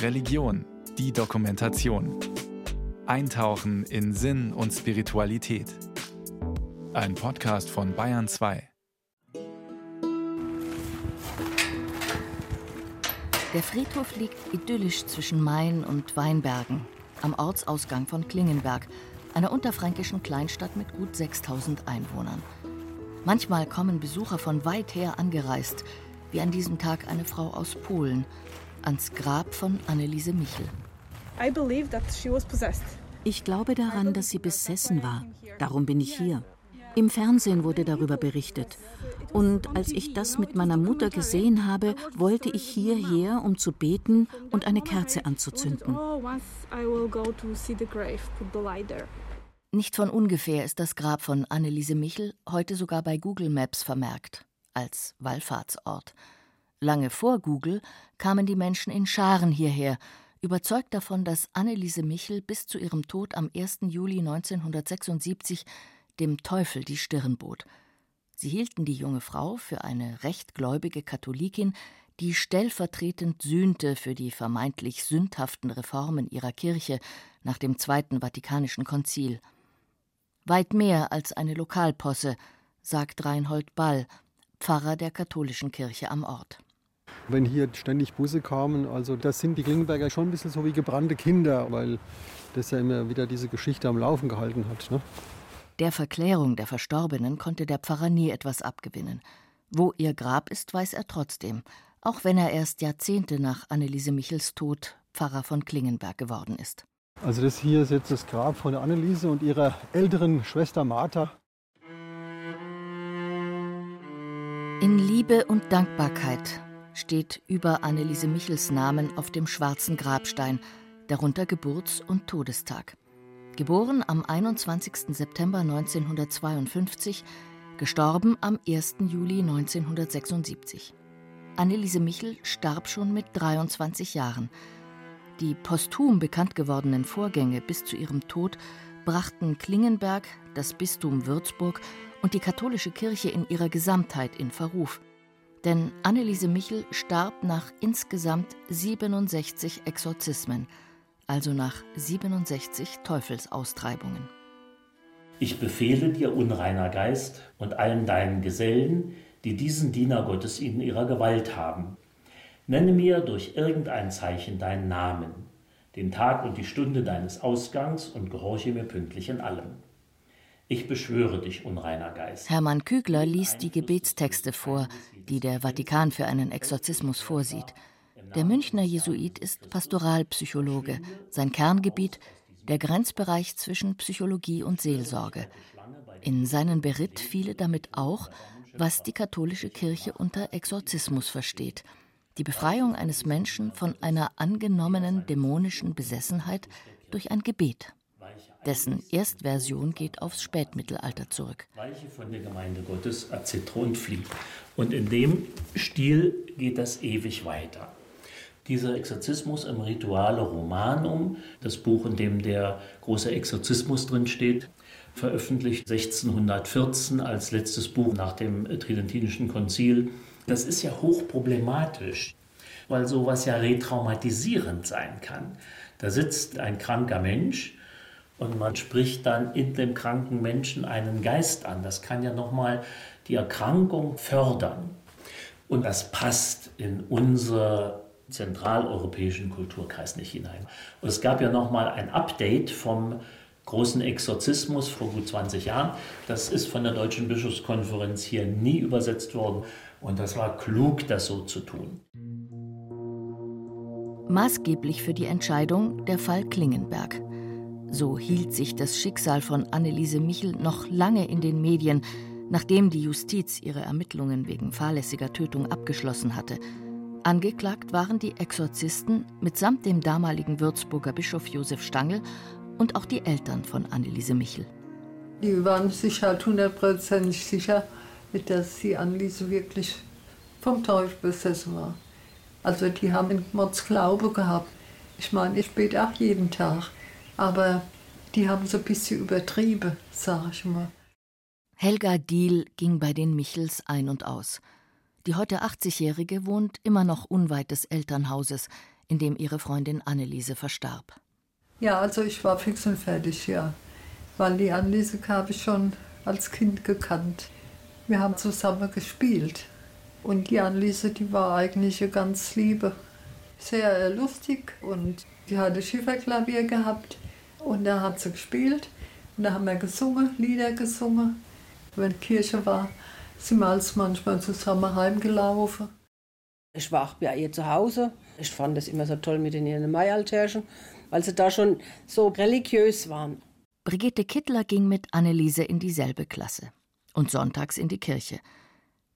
Religion, die Dokumentation. Eintauchen in Sinn und Spiritualität. Ein Podcast von Bayern 2. Der Friedhof liegt idyllisch zwischen Main und Weinbergen, am Ortsausgang von Klingenberg, einer unterfränkischen Kleinstadt mit gut 6000 Einwohnern. Manchmal kommen Besucher von weit her angereist, wie an diesem Tag eine Frau aus Polen, ans Grab von Anneliese Michel. Ich glaube daran, dass sie besessen war. Darum bin ich hier. Im Fernsehen wurde darüber berichtet. Und als ich das mit meiner Mutter gesehen habe, wollte ich hierher, um zu beten und eine Kerze anzuzünden. Nicht von ungefähr ist das Grab von Anneliese Michel heute sogar bei Google Maps vermerkt, als Wallfahrtsort. Lange vor Google kamen die Menschen in Scharen hierher, überzeugt davon, dass Anneliese Michel bis zu ihrem Tod am 1. Juli 1976 dem Teufel die Stirn bot. Sie hielten die junge Frau für eine rechtgläubige Katholikin, die stellvertretend sühnte für die vermeintlich sündhaften Reformen ihrer Kirche nach dem Zweiten Vatikanischen Konzil. Weit mehr als eine Lokalposse, sagt Reinhold Ball, Pfarrer der katholischen Kirche am Ort. Wenn hier ständig Busse kamen, also das sind die Klingenberger schon ein bisschen so wie gebrannte Kinder, weil das ja immer wieder diese Geschichte am Laufen gehalten hat. Ne? Der Verklärung der Verstorbenen konnte der Pfarrer nie etwas abgewinnen. Wo ihr Grab ist, weiß er trotzdem, auch wenn er erst Jahrzehnte nach Anneliese Michels Tod Pfarrer von Klingenberg geworden ist. Also das hier ist jetzt das Grab von Anneliese und ihrer älteren Schwester Martha. In Liebe und Dankbarkeit steht über Anneliese Michels Namen auf dem schwarzen Grabstein, darunter Geburts- und Todestag. Geboren am 21. September 1952, gestorben am 1. Juli 1976. Anneliese Michel starb schon mit 23 Jahren. Die posthum bekannt gewordenen Vorgänge bis zu ihrem Tod brachten Klingenberg, das Bistum Würzburg und die katholische Kirche in ihrer Gesamtheit in Verruf. Denn Anneliese Michel starb nach insgesamt 67 Exorzismen, also nach 67 Teufelsaustreibungen. Ich befehle dir, unreiner Geist, und allen deinen Gesellen, die diesen Diener Gottes in ihrer Gewalt haben, Nenne mir durch irgendein Zeichen deinen Namen, den Tag und die Stunde deines Ausgangs und gehorche mir pünktlich in allem. Ich beschwöre dich, unreiner Geist. Hermann Kügler liest die Gebetstexte vor, die der Vatikan für einen Exorzismus vorsieht. Der Münchner Jesuit ist Pastoralpsychologe. Sein Kerngebiet der Grenzbereich zwischen Psychologie und Seelsorge. In seinen Beritt fiele damit auch, was die katholische Kirche unter Exorzismus versteht – die Befreiung eines Menschen von einer angenommenen dämonischen Besessenheit durch ein Gebet. Dessen Erstversion geht aufs Spätmittelalter zurück. Weiche von der Gemeinde Gottes, erzittere und flieh. Und in dem Stil geht das ewig weiter. Dieser Exorzismus im Rituale Romanum, das Buch, in dem der große Exorzismus drin steht, veröffentlicht 1614 als letztes Buch nach dem Tridentinischen Konzil, das ist ja hochproblematisch, weil sowas ja retraumatisierend sein kann. Da sitzt ein kranker Mensch und man spricht dann in dem kranken Menschen einen Geist an. Das kann ja nochmal die Erkrankung fördern. Und das passt in unseren zentraleuropäischen Kulturkreis nicht hinein. Und es gab ja nochmal ein Update vom großen Exorzismus vor gut 20 Jahren. Das ist von der Deutschen Bischofskonferenz hier nie übersetzt worden. Und das war klug, das so zu tun. Maßgeblich für die Entscheidung der Fall Klingenberg. So hielt sich das Schicksal von Anneliese Michel noch lange in den Medien, nachdem die Justiz ihre Ermittlungen wegen fahrlässiger Tötung abgeschlossen hatte. Angeklagt waren die Exorzisten mitsamt dem damaligen Würzburger Bischof Josef Stangl und auch die Eltern von Anneliese Michel. Die waren sich halt hundertprozentig sicher, dass sie Anneliese wirklich vom Teufel besessen war. Also die haben einen Mordsglaube gehabt. Ich meine, ich bete auch jeden Tag, aber die haben so ein bisschen übertrieben, sag ich mal. Helga Diehl ging bei den Michels ein und aus. Die heute 80-Jährige wohnt immer noch unweit des Elternhauses, in dem ihre Freundin Anneliese verstarb. Ja, also ich war fix und fertig, ja. Weil die Anneliese habe ich schon als Kind gekannt. Wir haben zusammen gespielt. Und die Anneliese, die war eigentlich eine ganz liebe, sehr lustig und die hatte Schifferklavier gehabt und da hat sie gespielt und da haben wir gesungen, Lieder gesungen. Wenn Kirche war, sind wir als manchmal zusammen heimgelaufen. Ich war auch bei ihr zu Hause. Ich fand es immer so toll mit in ihren Maialtärchen, weil sie da schon so religiös waren. Brigitte Kittler ging mit Anneliese in dieselbe Klasse und sonntags in die Kirche.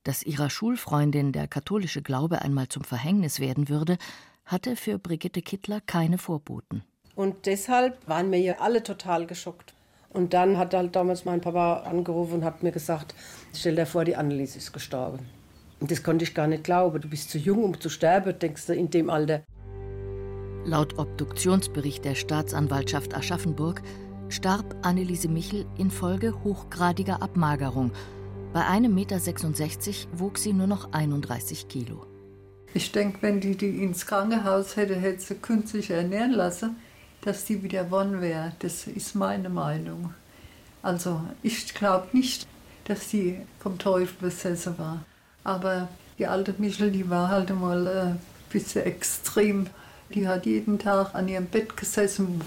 Dass ihrer Schulfreundin der katholische Glaube einmal zum Verhängnis werden würde, hatte für Brigitte Kittler keine Vorboten. Und deshalb waren wir ja alle total geschockt. Und dann hat halt damals mein Papa angerufen und hat mir gesagt, stell dir vor, die Anneliese ist gestorben. Und das konnte ich gar nicht glauben. Du bist zu jung, um zu sterben, denkst du, in dem Alter. Laut Obduktionsbericht der Staatsanwaltschaft Aschaffenburg starb Anneliese Michel infolge hochgradiger Abmagerung. Bei 1,66 Meter wog sie nur noch 31 Kilo. Ich denke, wenn die die ins Krankenhaus hätte, hätte sie künstlich ernähren lassen, dass die wieder won wäre. Das ist meine Meinung. Also ich glaube nicht, dass die vom Teufel besessen war. Aber die alte Michel, die war halt mal ein äh, bisschen extrem. Die hat jeden Tag an ihrem Bett gesessen, mit dem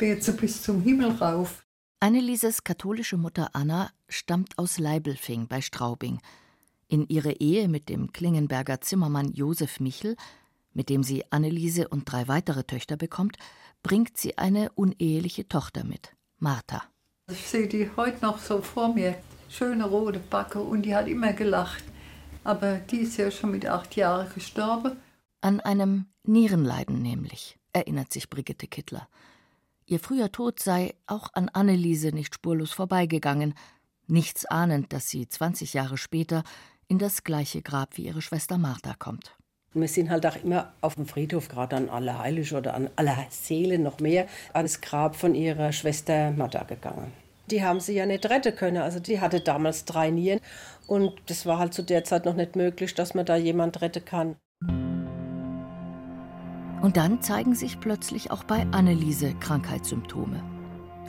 Bete bis zum Himmel rauf. Annelieses katholische Mutter Anna stammt aus Leibelfing bei Straubing. In ihre Ehe mit dem Klingenberger Zimmermann Josef Michel, mit dem sie Anneliese und drei weitere Töchter bekommt, bringt sie eine uneheliche Tochter mit, Martha. Ich sehe die heute noch so vor mir schöne rote Backe und die hat immer gelacht. Aber die ist ja schon mit acht Jahren gestorben. An einem Nierenleiden nämlich, erinnert sich Brigitte Kittler. Ihr früher Tod sei auch an Anneliese nicht spurlos vorbeigegangen, nichts ahnend, dass sie 20 Jahre später in das gleiche Grab wie ihre Schwester Martha kommt. Wir sind halt auch immer auf dem Friedhof, gerade an Allerheilig oder an Allerseelen noch mehr, ans Grab von ihrer Schwester Martha gegangen die haben sie ja nicht retten können. Also die hatte damals drei Nieren und das war halt zu der Zeit noch nicht möglich, dass man da jemand retten kann. Und dann zeigen sich plötzlich auch bei Anneliese Krankheitssymptome.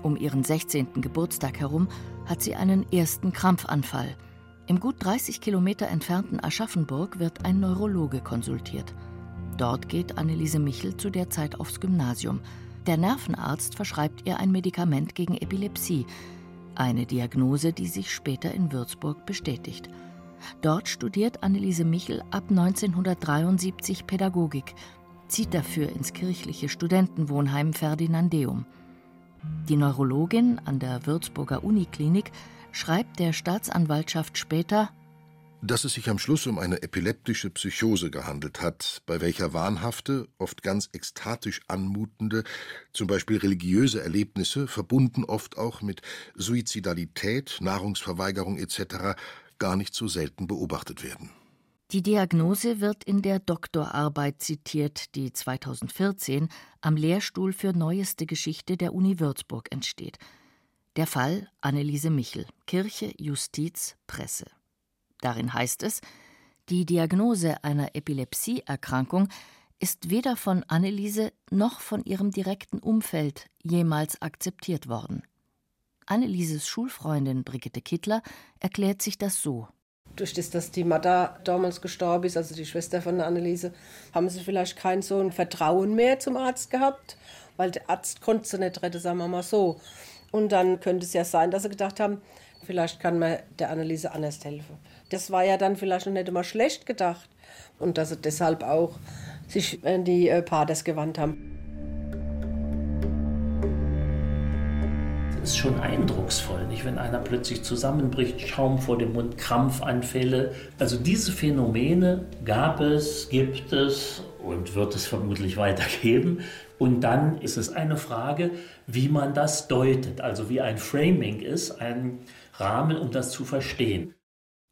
Um ihren 16. Geburtstag herum hat sie einen ersten Krampfanfall. Im gut 30 Kilometer entfernten Aschaffenburg wird ein Neurologe konsultiert. Dort geht Anneliese Michel zu der Zeit aufs Gymnasium. Der Nervenarzt verschreibt ihr ein Medikament gegen Epilepsie, eine Diagnose, die sich später in Würzburg bestätigt. Dort studiert Anneliese Michel ab 1973 Pädagogik, zieht dafür ins kirchliche Studentenwohnheim Ferdinandeum. Die Neurologin an der Würzburger Uniklinik schreibt der Staatsanwaltschaft später dass es sich am Schluss um eine epileptische Psychose gehandelt hat, bei welcher wahnhafte, oft ganz ekstatisch anmutende, zum Beispiel religiöse Erlebnisse, verbunden oft auch mit Suizidalität, Nahrungsverweigerung etc., gar nicht so selten beobachtet werden. Die Diagnose wird in der Doktorarbeit zitiert, die 2014 am Lehrstuhl für Neueste Geschichte der Uni Würzburg entsteht. Der Fall Anneliese Michel, Kirche, Justiz, Presse. Darin heißt es, die Diagnose einer Epilepsieerkrankung ist weder von Anneliese noch von ihrem direkten Umfeld jemals akzeptiert worden. Annelieses Schulfreundin Brigitte Kittler erklärt sich das so. Durch das, dass die Mutter damals gestorben ist, also die Schwester von Anneliese, haben sie vielleicht kein so ein Vertrauen mehr zum Arzt gehabt, weil der Arzt konnte sie nicht retten, sagen wir mal so. Und dann könnte es ja sein, dass sie gedacht haben, vielleicht kann man der Anneliese anders helfen das war ja dann vielleicht noch nicht immer schlecht gedacht. Und dass sie deshalb auch sich an die äh, Paters gewandt haben. Ist schon eindrucksvoll, nicht? wenn einer plötzlich zusammenbricht, Schaum vor dem Mund, Krampfanfälle. Also diese Phänomene gab es, gibt es und wird es vermutlich weitergeben. Und dann ist es eine Frage, wie man das deutet, also wie ein Framing ist, ein Rahmen, um das zu verstehen.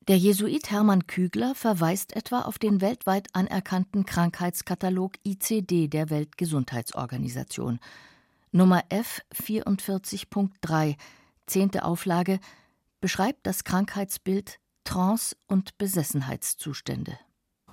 Der Jesuit Hermann Kügler verweist etwa auf den weltweit anerkannten Krankheitskatalog ICD der Weltgesundheitsorganisation. Nummer F 44.3, zehnte Auflage, beschreibt das Krankheitsbild Trance- und Besessenheitszustände.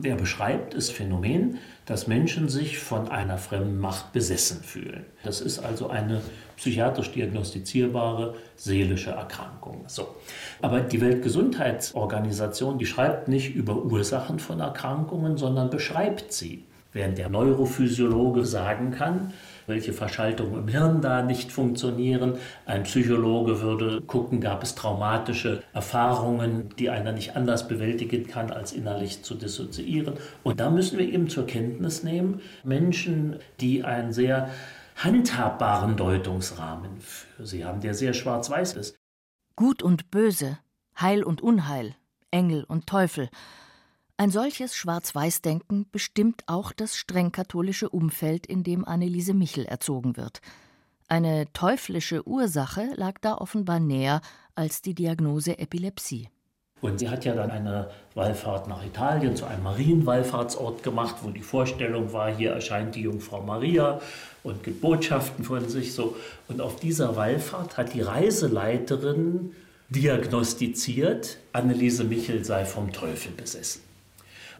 Er beschreibt das Phänomen, dass Menschen sich von einer fremden Macht besessen fühlen. Das ist also eine psychiatrisch diagnostizierbare seelische Erkrankung. So. Aber die Weltgesundheitsorganisation, die schreibt nicht über Ursachen von Erkrankungen, sondern beschreibt sie. Während der Neurophysiologe sagen kann, welche Verschaltungen im Hirn da nicht funktionieren. Ein Psychologe würde gucken, gab es traumatische Erfahrungen, die einer nicht anders bewältigen kann, als innerlich zu dissoziieren. Und da müssen wir eben zur Kenntnis nehmen, Menschen, die einen sehr handhabbaren Deutungsrahmen für sie haben, der sehr schwarz-weiß ist. Gut und Böse, Heil und Unheil, Engel und Teufel – ein solches Schwarz-Weiß-Denken bestimmt auch das streng katholische Umfeld, in dem Anneliese Michel erzogen wird. Eine teuflische Ursache lag da offenbar näher als die Diagnose Epilepsie. Und sie hat ja dann eine Wallfahrt nach Italien zu einem Marienwallfahrtsort gemacht, wo die Vorstellung war, hier erscheint die Jungfrau Maria und gibt Botschaften von sich so. Und auf dieser Wallfahrt hat die Reiseleiterin diagnostiziert, Anneliese Michel sei vom Teufel besessen.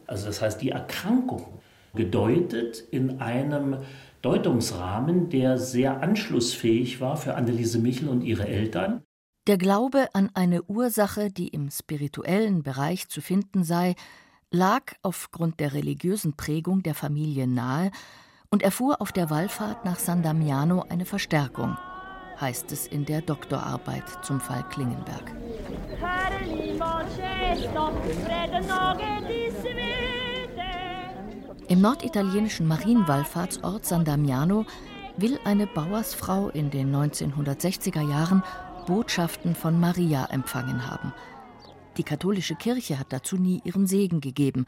Also das heißt, die Erkrankung gedeutet in einem Deutungsrahmen, der sehr anschlussfähig war für Anneliese Michel und ihre Eltern. Der Glaube an eine Ursache, die im spirituellen Bereich zu finden sei, lag aufgrund der religiösen Prägung der Familie nahe und erfuhr auf der Wallfahrt nach San Damiano eine Verstärkung, heißt es in der Doktorarbeit zum Fall Klingenberg. Im norditalienischen Marienwallfahrtsort San Damiano will eine Bauersfrau in den 1960er Jahren Botschaften von Maria empfangen haben. Die katholische Kirche hat dazu nie ihren Segen gegeben.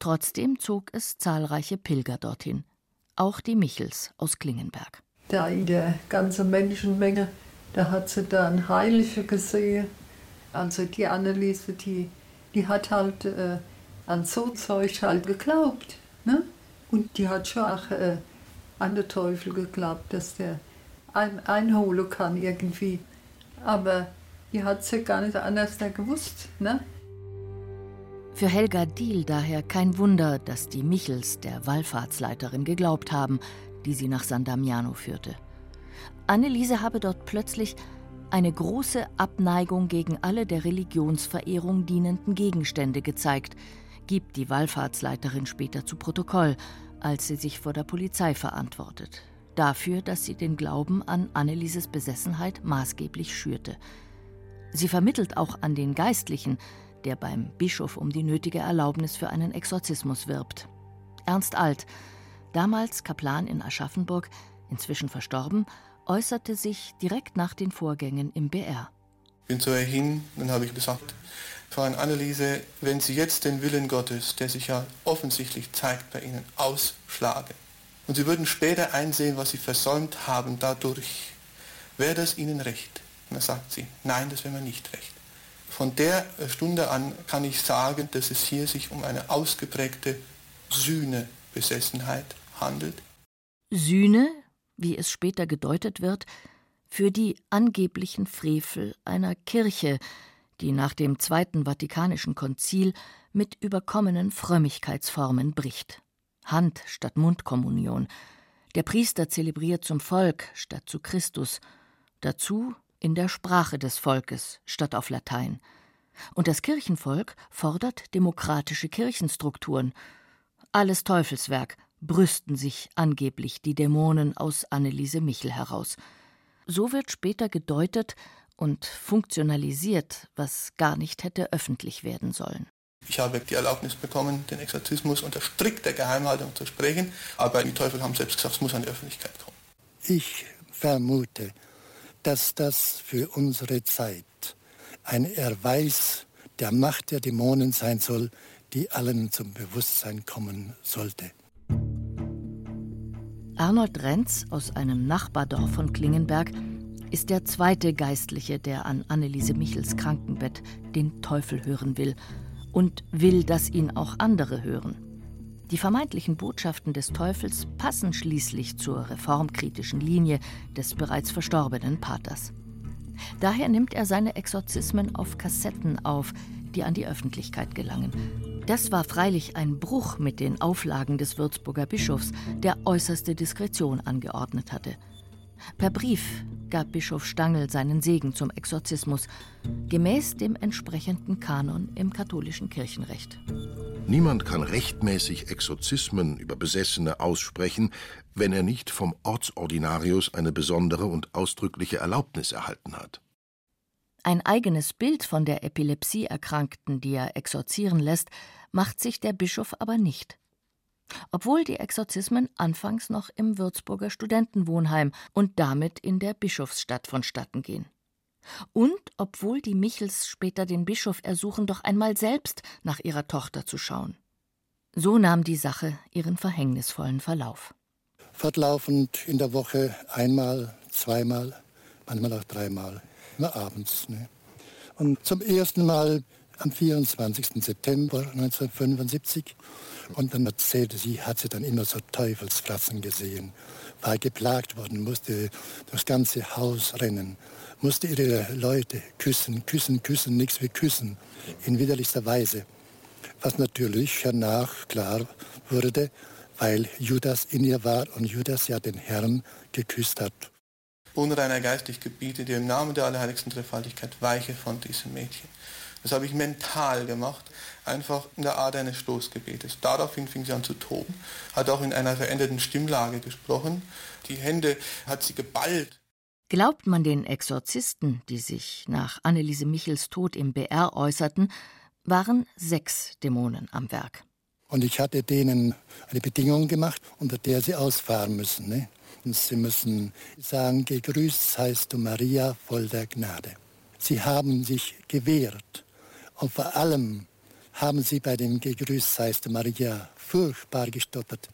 Trotzdem zog es zahlreiche Pilger dorthin. Auch die Michels aus Klingenberg. Da in der ganzen Menschenmenge, da hat sie dann Heilige gesehen. Also die Anneliese, die, die hat halt äh, an so Zeug halt geglaubt. Ne? Und die hat schon auch äh, an den Teufel geglaubt, dass der ein, einholen kann irgendwie. Aber die hat sie gar nicht anders gewusst. Ne? Für Helga Diel daher kein Wunder, dass die Michels der Wallfahrtsleiterin geglaubt haben, die sie nach San Damiano führte. Anneliese habe dort plötzlich eine große Abneigung gegen alle der Religionsverehrung dienenden Gegenstände gezeigt, gibt die Wallfahrtsleiterin später zu Protokoll, als sie sich vor der Polizei verantwortet. Dafür, dass sie den Glauben an Annelieses Besessenheit maßgeblich schürte. Sie vermittelt auch an den Geistlichen, der beim Bischof um die nötige Erlaubnis für einen Exorzismus wirbt. Ernst Alt, damals Kaplan in Aschaffenburg, inzwischen verstorben, äußerte sich direkt nach den Vorgängen im BR. Bin zu ihr hin, dann habe ich gesagt, Fräulein Anneliese, wenn Sie jetzt den Willen Gottes, der sich ja offensichtlich zeigt bei Ihnen, ausschlagen und Sie würden später einsehen, was Sie versäumt haben dadurch, wäre das Ihnen recht? Und dann sagt sie, nein, das wäre mir nicht recht. Von der Stunde an kann ich sagen, dass es hier sich um eine ausgeprägte Sühnebesessenheit handelt. Sühne, wie es später gedeutet wird, für die angeblichen Frevel einer Kirche, die nach dem Zweiten Vatikanischen Konzil mit überkommenen Frömmigkeitsformen bricht. Hand statt Mundkommunion. Der Priester zelebriert zum Volk statt zu Christus. Dazu in der Sprache des Volkes statt auf Latein. Und das Kirchenvolk fordert demokratische Kirchenstrukturen. Alles Teufelswerk, brüsten sich angeblich die Dämonen aus Anneliese Michel heraus. So wird später gedeutet, und funktionalisiert, was gar nicht hätte öffentlich werden sollen. Ich habe die Erlaubnis bekommen, den Exorzismus unter strikter Geheimhaltung zu sprechen, aber die Teufel haben selbst gesagt, es muss an die Öffentlichkeit kommen. Ich vermute, dass das für unsere Zeit ein Erweis der Macht der Dämonen sein soll, die allen zum Bewusstsein kommen sollte. Arnold Renz aus einem Nachbardorf von Klingenberg ist der zweite Geistliche, der an Anneliese Michels Krankenbett den Teufel hören will und will, dass ihn auch andere hören. Die vermeintlichen Botschaften des Teufels passen schließlich zur reformkritischen Linie des bereits verstorbenen Paters. Daher nimmt er seine Exorzismen auf Kassetten auf, die an die Öffentlichkeit gelangen. Das war freilich ein Bruch mit den Auflagen des Würzburger Bischofs, der äußerste Diskretion angeordnet hatte. Per Brief gab Bischof Stangl seinen Segen zum Exorzismus, gemäß dem entsprechenden Kanon im katholischen Kirchenrecht. Niemand kann rechtmäßig Exorzismen über Besessene aussprechen, wenn er nicht vom Ortsordinarius eine besondere und ausdrückliche Erlaubnis erhalten hat. Ein eigenes Bild von der Epilepsie-Erkrankten, die er exorzieren lässt, macht sich der Bischof aber nicht obwohl die Exorzismen anfangs noch im Würzburger Studentenwohnheim und damit in der Bischofsstadt vonstatten gehen. Und obwohl die Michels später den Bischof ersuchen, doch einmal selbst nach ihrer Tochter zu schauen. So nahm die Sache ihren verhängnisvollen Verlauf. Fortlaufend in der Woche einmal, zweimal, manchmal auch dreimal, immer abends. Ne? Und zum ersten Mal am 24. September 1975 und dann erzählte sie, hat sie dann immer so Teufelsfrassen gesehen, war geplagt worden, musste das ganze Haus rennen, musste ihre Leute küssen, küssen, küssen, nichts wie küssen, in widerlichster Weise. Was natürlich hernach klar wurde, weil Judas in ihr war und Judas ja den Herrn geküsst hat. Unreiner geistig gebiete dir im Namen der Allerheiligsten Dreifaltigkeit weiche von diesem Mädchen. Das habe ich mental gemacht, einfach in der Art eines Stoßgebetes. Daraufhin fing sie an zu toben, hat auch in einer veränderten Stimmlage gesprochen. Die Hände hat sie geballt. Glaubt man den Exorzisten, die sich nach Anneliese Michels Tod im BR äußerten, waren sechs Dämonen am Werk. Und ich hatte denen eine Bedingung gemacht, unter der sie ausfahren müssen. Ne? Und sie müssen sagen, gegrüßt seist du Maria, voll der Gnade. Sie haben sich gewehrt und vor allem haben sie bei dem Gegrüßt seist du Maria furchtbar gestottert.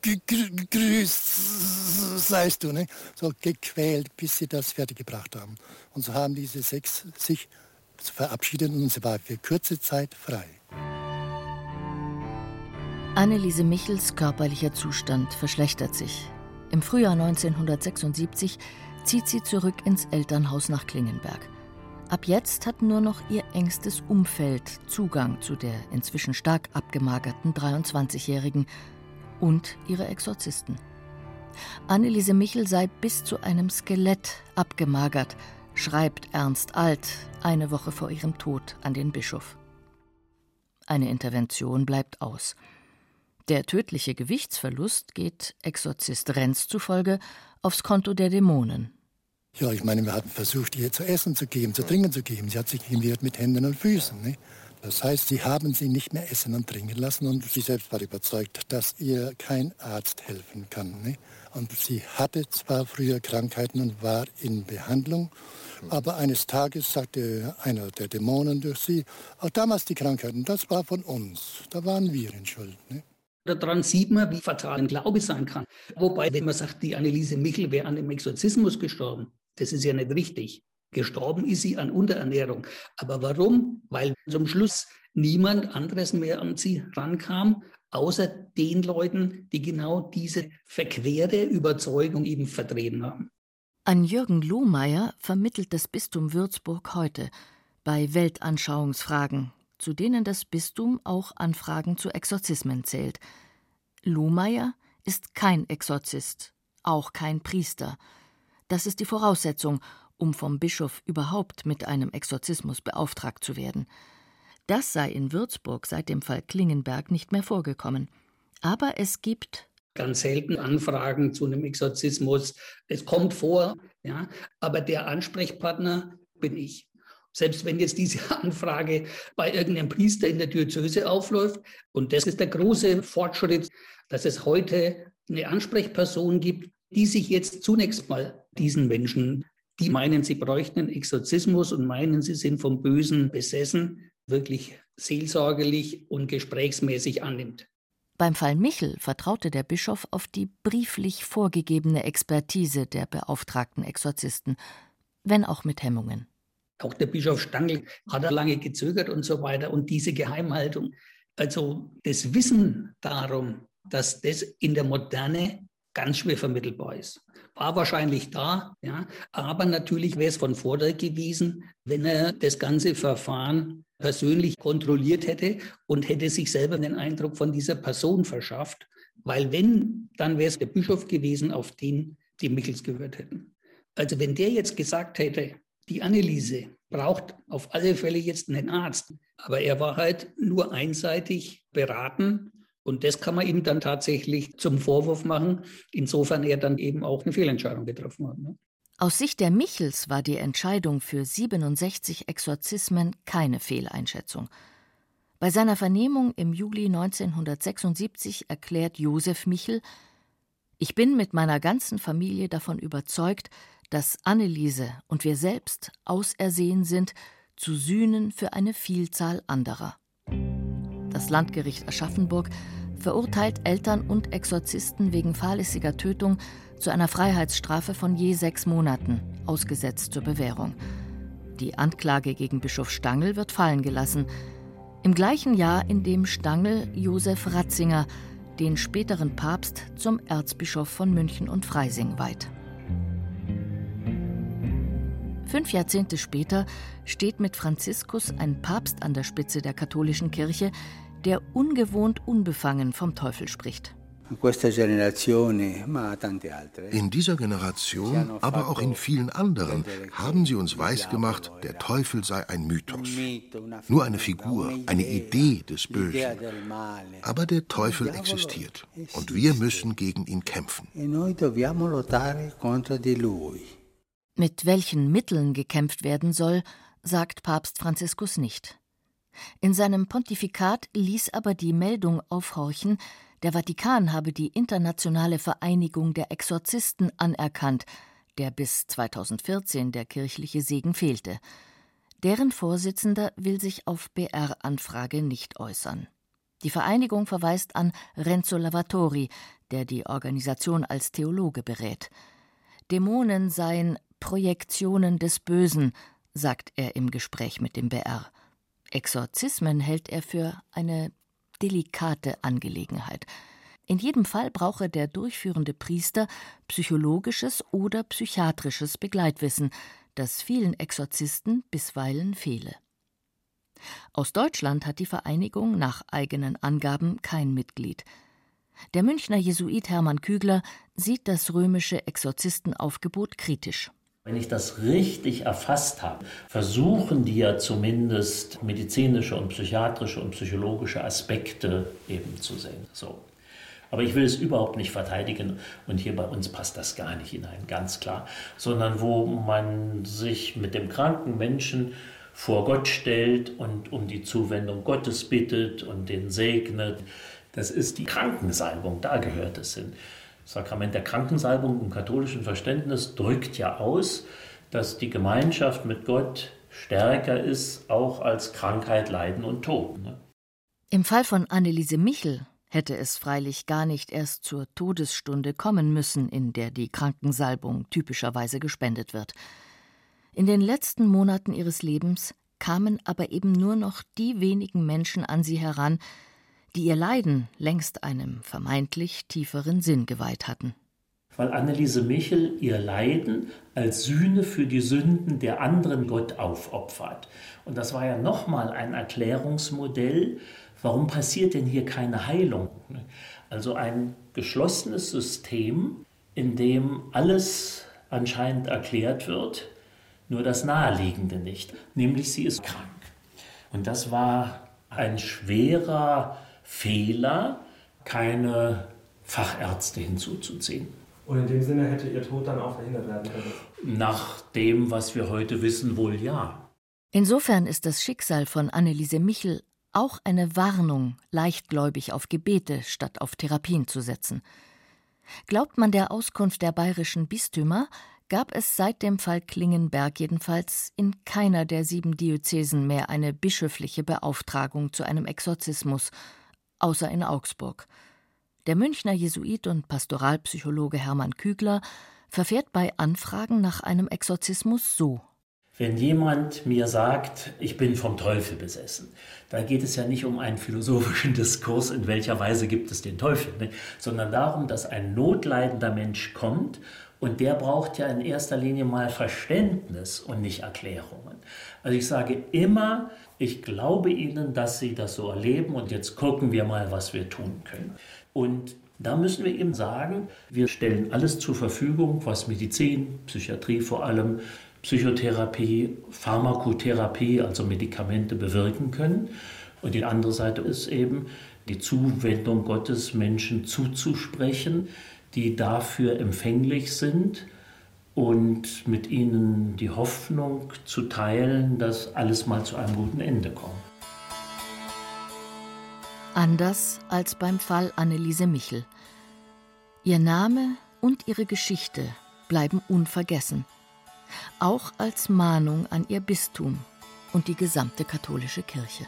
Gegrüßt seist du, ne? so gequält, bis sie das fertiggebracht haben. Und so haben diese sechs sich verabschiedet und sie war für kurze Zeit frei. Anneliese Michels körperlicher Zustand verschlechtert sich. Im Frühjahr 1976 zieht sie zurück ins Elternhaus nach Klingenberg. Ab jetzt hat nur noch ihr engstes Umfeld Zugang zu der inzwischen stark abgemagerten 23-Jährigen und ihre Exorzisten. Anneliese Michel sei bis zu einem Skelett abgemagert, schreibt Ernst Alt eine Woche vor ihrem Tod an den Bischof. Eine Intervention bleibt aus. Der tödliche Gewichtsverlust geht Exorzist Renz zufolge aufs Konto der Dämonen. Ja, ich meine, wir hatten versucht, ihr zu essen zu geben, zu trinken zu geben. Sie hat sich gewehrt mit Händen und Füßen. Ne? Das heißt, sie haben sie nicht mehr essen und trinken lassen und sie selbst war überzeugt, dass ihr kein Arzt helfen kann. Ne? Und sie hatte zwar früher Krankheiten und war in Behandlung, aber eines Tages sagte einer der Dämonen durch sie, auch damals die Krankheiten, das war von uns, da waren wir in Schuld. Ne? Daran sieht man, wie fatal ein Glaube sein kann. Wobei, wenn man sagt, die Anneliese Michel wäre an dem Exorzismus gestorben, das ist ja nicht richtig. Gestorben ist sie an Unterernährung. Aber warum? Weil zum Schluss niemand anderes mehr an sie rankam, außer den Leuten, die genau diese verquere Überzeugung eben vertreten haben. An Jürgen Lohmeier vermittelt das Bistum Würzburg heute bei Weltanschauungsfragen, zu denen das Bistum auch Anfragen zu Exorzismen zählt. Lohmeier ist kein Exorzist, auch kein Priester. Das ist die Voraussetzung, um vom Bischof überhaupt mit einem Exorzismus beauftragt zu werden. Das sei in Würzburg seit dem Fall Klingenberg nicht mehr vorgekommen. Aber es gibt ganz selten Anfragen zu einem Exorzismus. Es kommt vor, ja, aber der Ansprechpartner bin ich. Selbst wenn jetzt diese Anfrage bei irgendeinem Priester in der Diözese aufläuft. Und das ist der große Fortschritt, dass es heute eine Ansprechperson gibt, die sich jetzt zunächst mal diesen Menschen, die meinen, sie bräuchten einen Exorzismus und meinen, sie sind vom Bösen besessen, wirklich seelsorgerlich und gesprächsmäßig annimmt. Beim Fall Michel vertraute der Bischof auf die brieflich vorgegebene Expertise der beauftragten Exorzisten, wenn auch mit Hemmungen. Auch der Bischof Stangl hat lange gezögert und so weiter. Und diese Geheimhaltung, also das Wissen darum, dass das in der Moderne ganz schwer vermittelbar ist. War wahrscheinlich da, ja, aber natürlich wäre es von Vorteil gewesen, wenn er das ganze Verfahren persönlich kontrolliert hätte und hätte sich selber den Eindruck von dieser Person verschafft. Weil wenn, dann wäre es der Bischof gewesen, auf den die Michels gehört hätten. Also wenn der jetzt gesagt hätte, die Anneliese braucht auf alle Fälle jetzt einen Arzt, aber er war halt nur einseitig beraten und das kann man ihm dann tatsächlich zum Vorwurf machen, insofern er dann eben auch eine Fehlentscheidung getroffen hat. Ne? Aus Sicht der Michels war die Entscheidung für 67 Exorzismen keine Fehleinschätzung. Bei seiner Vernehmung im Juli 1976 erklärt Josef Michel: Ich bin mit meiner ganzen Familie davon überzeugt, dass Anneliese und wir selbst ausersehen sind zu Sühnen für eine Vielzahl anderer. Das Landgericht Aschaffenburg verurteilt Eltern und Exorzisten wegen fahrlässiger Tötung zu einer Freiheitsstrafe von je sechs Monaten, ausgesetzt zur Bewährung. Die Anklage gegen Bischof Stangl wird fallen gelassen. Im gleichen Jahr, in dem Stangl Josef Ratzinger, den späteren Papst, zum Erzbischof von München und Freising weiht. Fünf Jahrzehnte später steht mit Franziskus ein Papst an der Spitze der katholischen Kirche, der ungewohnt unbefangen vom Teufel spricht. In dieser Generation, aber auch in vielen anderen, haben sie uns weisgemacht, der Teufel sei ein Mythos, nur eine Figur, eine Idee des Bösen. Aber der Teufel existiert und wir müssen gegen ihn kämpfen. Mit welchen Mitteln gekämpft werden soll, sagt Papst Franziskus nicht. In seinem Pontifikat ließ aber die Meldung aufhorchen, der Vatikan habe die Internationale Vereinigung der Exorzisten anerkannt, der bis 2014 der kirchliche Segen fehlte. Deren Vorsitzender will sich auf BR-Anfrage nicht äußern. Die Vereinigung verweist an Renzo Lavatori, der die Organisation als Theologe berät. Dämonen seien Projektionen des Bösen, sagt er im Gespräch mit dem BR. Exorzismen hält er für eine delikate Angelegenheit. In jedem Fall brauche der durchführende Priester psychologisches oder psychiatrisches Begleitwissen, das vielen Exorzisten bisweilen fehle. Aus Deutschland hat die Vereinigung nach eigenen Angaben kein Mitglied. Der Münchner Jesuit Hermann Kügler sieht das römische Exorzistenaufgebot kritisch. Wenn ich das richtig erfasst habe, versuchen die ja zumindest medizinische und psychiatrische und psychologische Aspekte eben zu sehen. So. Aber ich will es überhaupt nicht verteidigen und hier bei uns passt das gar nicht hinein, ganz klar, sondern wo man sich mit dem kranken Menschen vor Gott stellt und um die Zuwendung Gottes bittet und den segnet. Das ist die Krankensalbung, da gehört es hin. Sakrament der Krankensalbung im katholischen Verständnis drückt ja aus, dass die Gemeinschaft mit Gott stärker ist, auch als Krankheit, Leiden und Tod. Ne? Im Fall von Anneliese Michel hätte es freilich gar nicht erst zur Todesstunde kommen müssen, in der die Krankensalbung typischerweise gespendet wird. In den letzten Monaten ihres Lebens kamen aber eben nur noch die wenigen Menschen an sie heran, die ihr Leiden längst einem vermeintlich tieferen Sinn geweiht hatten. Weil Anneliese Michel ihr Leiden als Sühne für die Sünden der anderen Gott aufopfert. Und das war ja nochmal ein Erklärungsmodell, warum passiert denn hier keine Heilung? Also ein geschlossenes System, in dem alles anscheinend erklärt wird, nur das Naheliegende nicht, nämlich sie ist krank. Und das war ein schwerer Fehler, keine Fachärzte hinzuzuziehen. Und in dem Sinne hätte ihr Tod dann auch verhindert werden können? Nach dem, was wir heute wissen, wohl ja. Insofern ist das Schicksal von Anneliese Michel auch eine Warnung, leichtgläubig auf Gebete statt auf Therapien zu setzen. Glaubt man der Auskunft der bayerischen Bistümer, gab es seit dem Fall Klingenberg jedenfalls in keiner der sieben Diözesen mehr eine bischöfliche Beauftragung zu einem Exorzismus außer in Augsburg. Der Münchner Jesuit und Pastoralpsychologe Hermann Kügler verfährt bei Anfragen nach einem Exorzismus so. Wenn jemand mir sagt, ich bin vom Teufel besessen, da geht es ja nicht um einen philosophischen Diskurs, in welcher Weise gibt es den Teufel, ne? sondern darum, dass ein notleidender Mensch kommt und der braucht ja in erster Linie mal Verständnis und nicht Erklärungen. Also ich sage immer, ich glaube Ihnen, dass Sie das so erleben und jetzt gucken wir mal, was wir tun können. Und da müssen wir eben sagen, wir stellen alles zur Verfügung, was Medizin, Psychiatrie vor allem, Psychotherapie, Pharmakotherapie, also Medikamente bewirken können. Und die andere Seite ist eben die Zuwendung Gottes Menschen zuzusprechen, die dafür empfänglich sind und mit ihnen die Hoffnung zu teilen, dass alles mal zu einem guten Ende kommt. Anders als beim Fall Anneliese Michel. Ihr Name und ihre Geschichte bleiben unvergessen auch als Mahnung an ihr Bistum und die gesamte katholische Kirche.